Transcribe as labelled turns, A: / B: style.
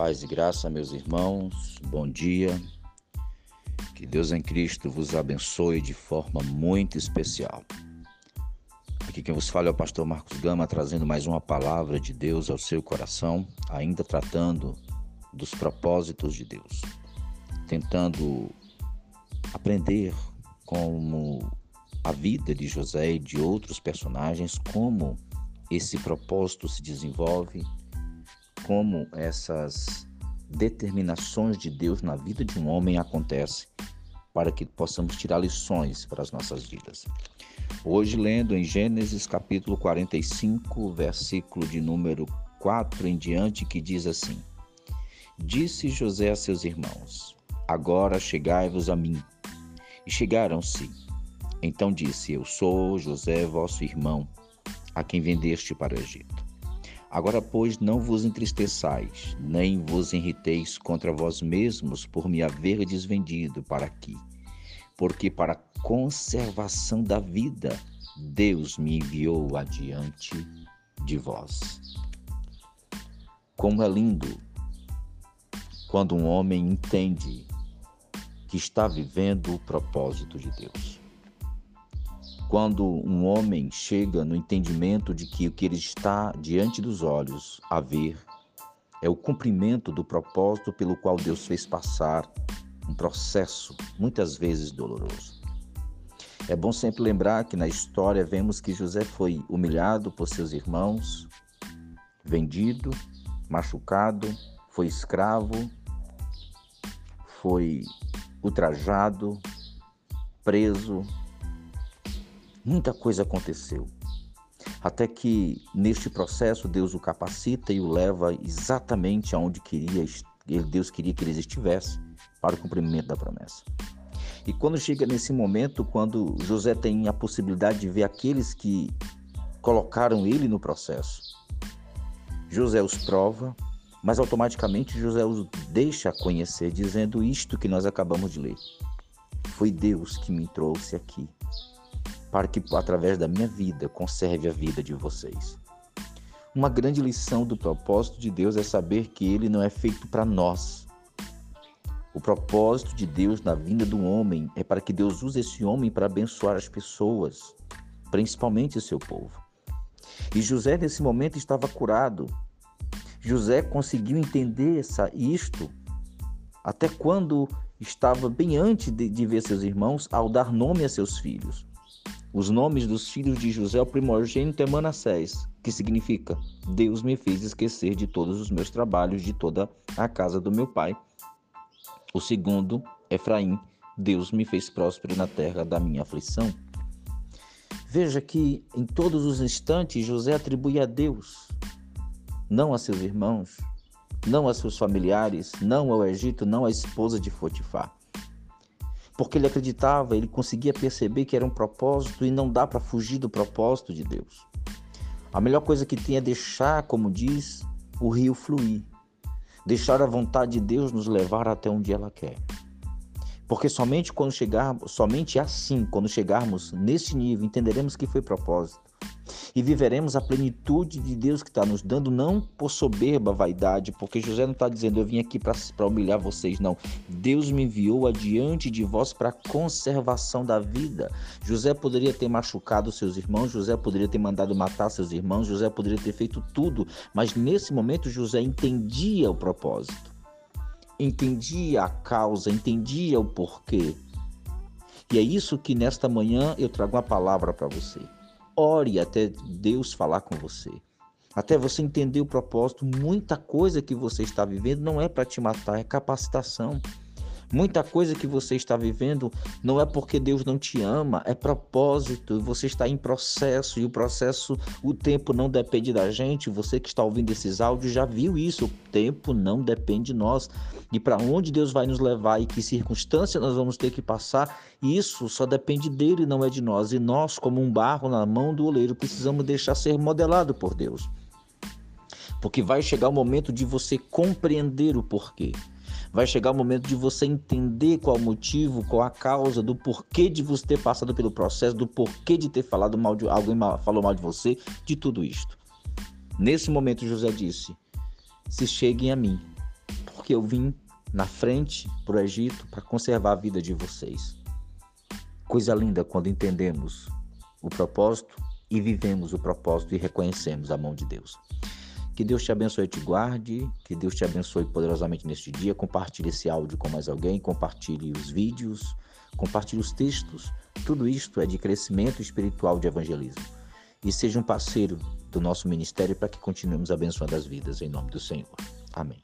A: Paz e graça, meus irmãos, bom dia. Que Deus em Cristo vos abençoe de forma muito especial. Aqui quem vos fala é o pastor Marcos Gama, trazendo mais uma palavra de Deus ao seu coração, ainda tratando dos propósitos de Deus, tentando aprender como a vida de José e de outros personagens, como esse propósito se desenvolve como essas determinações de Deus na vida de um homem acontecem, para que possamos tirar lições para as nossas vidas. Hoje, lendo em Gênesis capítulo 45, versículo de número 4 em diante, que diz assim: Disse José a seus irmãos: Agora chegai-vos a mim. E chegaram-se. Então disse: Eu sou José, vosso irmão, a quem vendeste para o Egito. Agora, pois, não vos entristeçais, nem vos irriteis contra vós mesmos por me haver desvendido para aqui, porque para a conservação da vida Deus me enviou adiante de vós. Como é lindo quando um homem entende que está vivendo o propósito de Deus. Quando um homem chega no entendimento de que o que ele está diante dos olhos a ver é o cumprimento do propósito pelo qual Deus fez passar um processo muitas vezes doloroso. É bom sempre lembrar que na história vemos que José foi humilhado por seus irmãos, vendido, machucado, foi escravo, foi ultrajado, preso, Muita coisa aconteceu. Até que neste processo Deus o capacita e o leva exatamente aonde queria, Deus queria que ele estivesse para o cumprimento da promessa. E quando chega nesse momento, quando José tem a possibilidade de ver aqueles que colocaram ele no processo, José os prova, mas automaticamente José os deixa conhecer, dizendo isto que nós acabamos de ler. Foi Deus que me trouxe aqui para que, através da minha vida, conserve a vida de vocês. Uma grande lição do propósito de Deus é saber que ele não é feito para nós. O propósito de Deus na vinda do homem é para que Deus use esse homem para abençoar as pessoas, principalmente o seu povo. E José, nesse momento, estava curado. José conseguiu entender essa, isto até quando estava bem antes de, de ver seus irmãos, ao dar nome a seus filhos. Os nomes dos filhos de José, o primogênito é Manassés, que significa Deus me fez esquecer de todos os meus trabalhos, de toda a casa do meu pai. O segundo, Efraim, Deus me fez próspero na terra da minha aflição. Veja que em todos os instantes José atribui a Deus, não a seus irmãos, não a seus familiares, não ao Egito, não à esposa de Potifar porque ele acreditava, ele conseguia perceber que era um propósito e não dá para fugir do propósito de Deus. A melhor coisa que tem é deixar, como diz, o rio fluir. Deixar a vontade de Deus nos levar até onde ela quer. Porque somente quando chegarmos, somente assim, quando chegarmos nesse nível, entenderemos que foi propósito e viveremos a plenitude de Deus que está nos dando, não por soberba, vaidade, porque José não está dizendo eu vim aqui para humilhar vocês, não. Deus me enviou adiante de vós para a conservação da vida. José poderia ter machucado seus irmãos, José poderia ter mandado matar seus irmãos, José poderia ter feito tudo, mas nesse momento José entendia o propósito, entendia a causa, entendia o porquê. E é isso que nesta manhã eu trago uma palavra para você. Ore até Deus falar com você. Até você entender o propósito, muita coisa que você está vivendo não é para te matar, é capacitação. Muita coisa que você está vivendo não é porque Deus não te ama, é propósito. Você está em processo e o processo, o tempo não depende da gente. Você que está ouvindo esses áudios já viu isso. O tempo não depende de nós. E para onde Deus vai nos levar e que circunstância nós vamos ter que passar, isso só depende dele, não é de nós. E nós, como um barro na mão do oleiro, precisamos deixar ser modelado por Deus. Porque vai chegar o momento de você compreender o porquê. Vai chegar o momento de você entender qual o motivo, qual a causa do porquê de você ter passado pelo processo, do porquê de ter falado mal de alguém falou mal de você, de tudo isto. Nesse momento José disse: "Se cheguem a mim, porque eu vim na frente para o Egito para conservar a vida de vocês. Coisa linda quando entendemos o propósito e vivemos o propósito e reconhecemos a mão de Deus. Que Deus te abençoe e te guarde, que Deus te abençoe poderosamente neste dia. Compartilhe esse áudio com mais alguém, compartilhe os vídeos, compartilhe os textos. Tudo isto é de crescimento espiritual de evangelismo. E seja um parceiro do nosso ministério para que continuemos abençoando as vidas em nome do Senhor. Amém.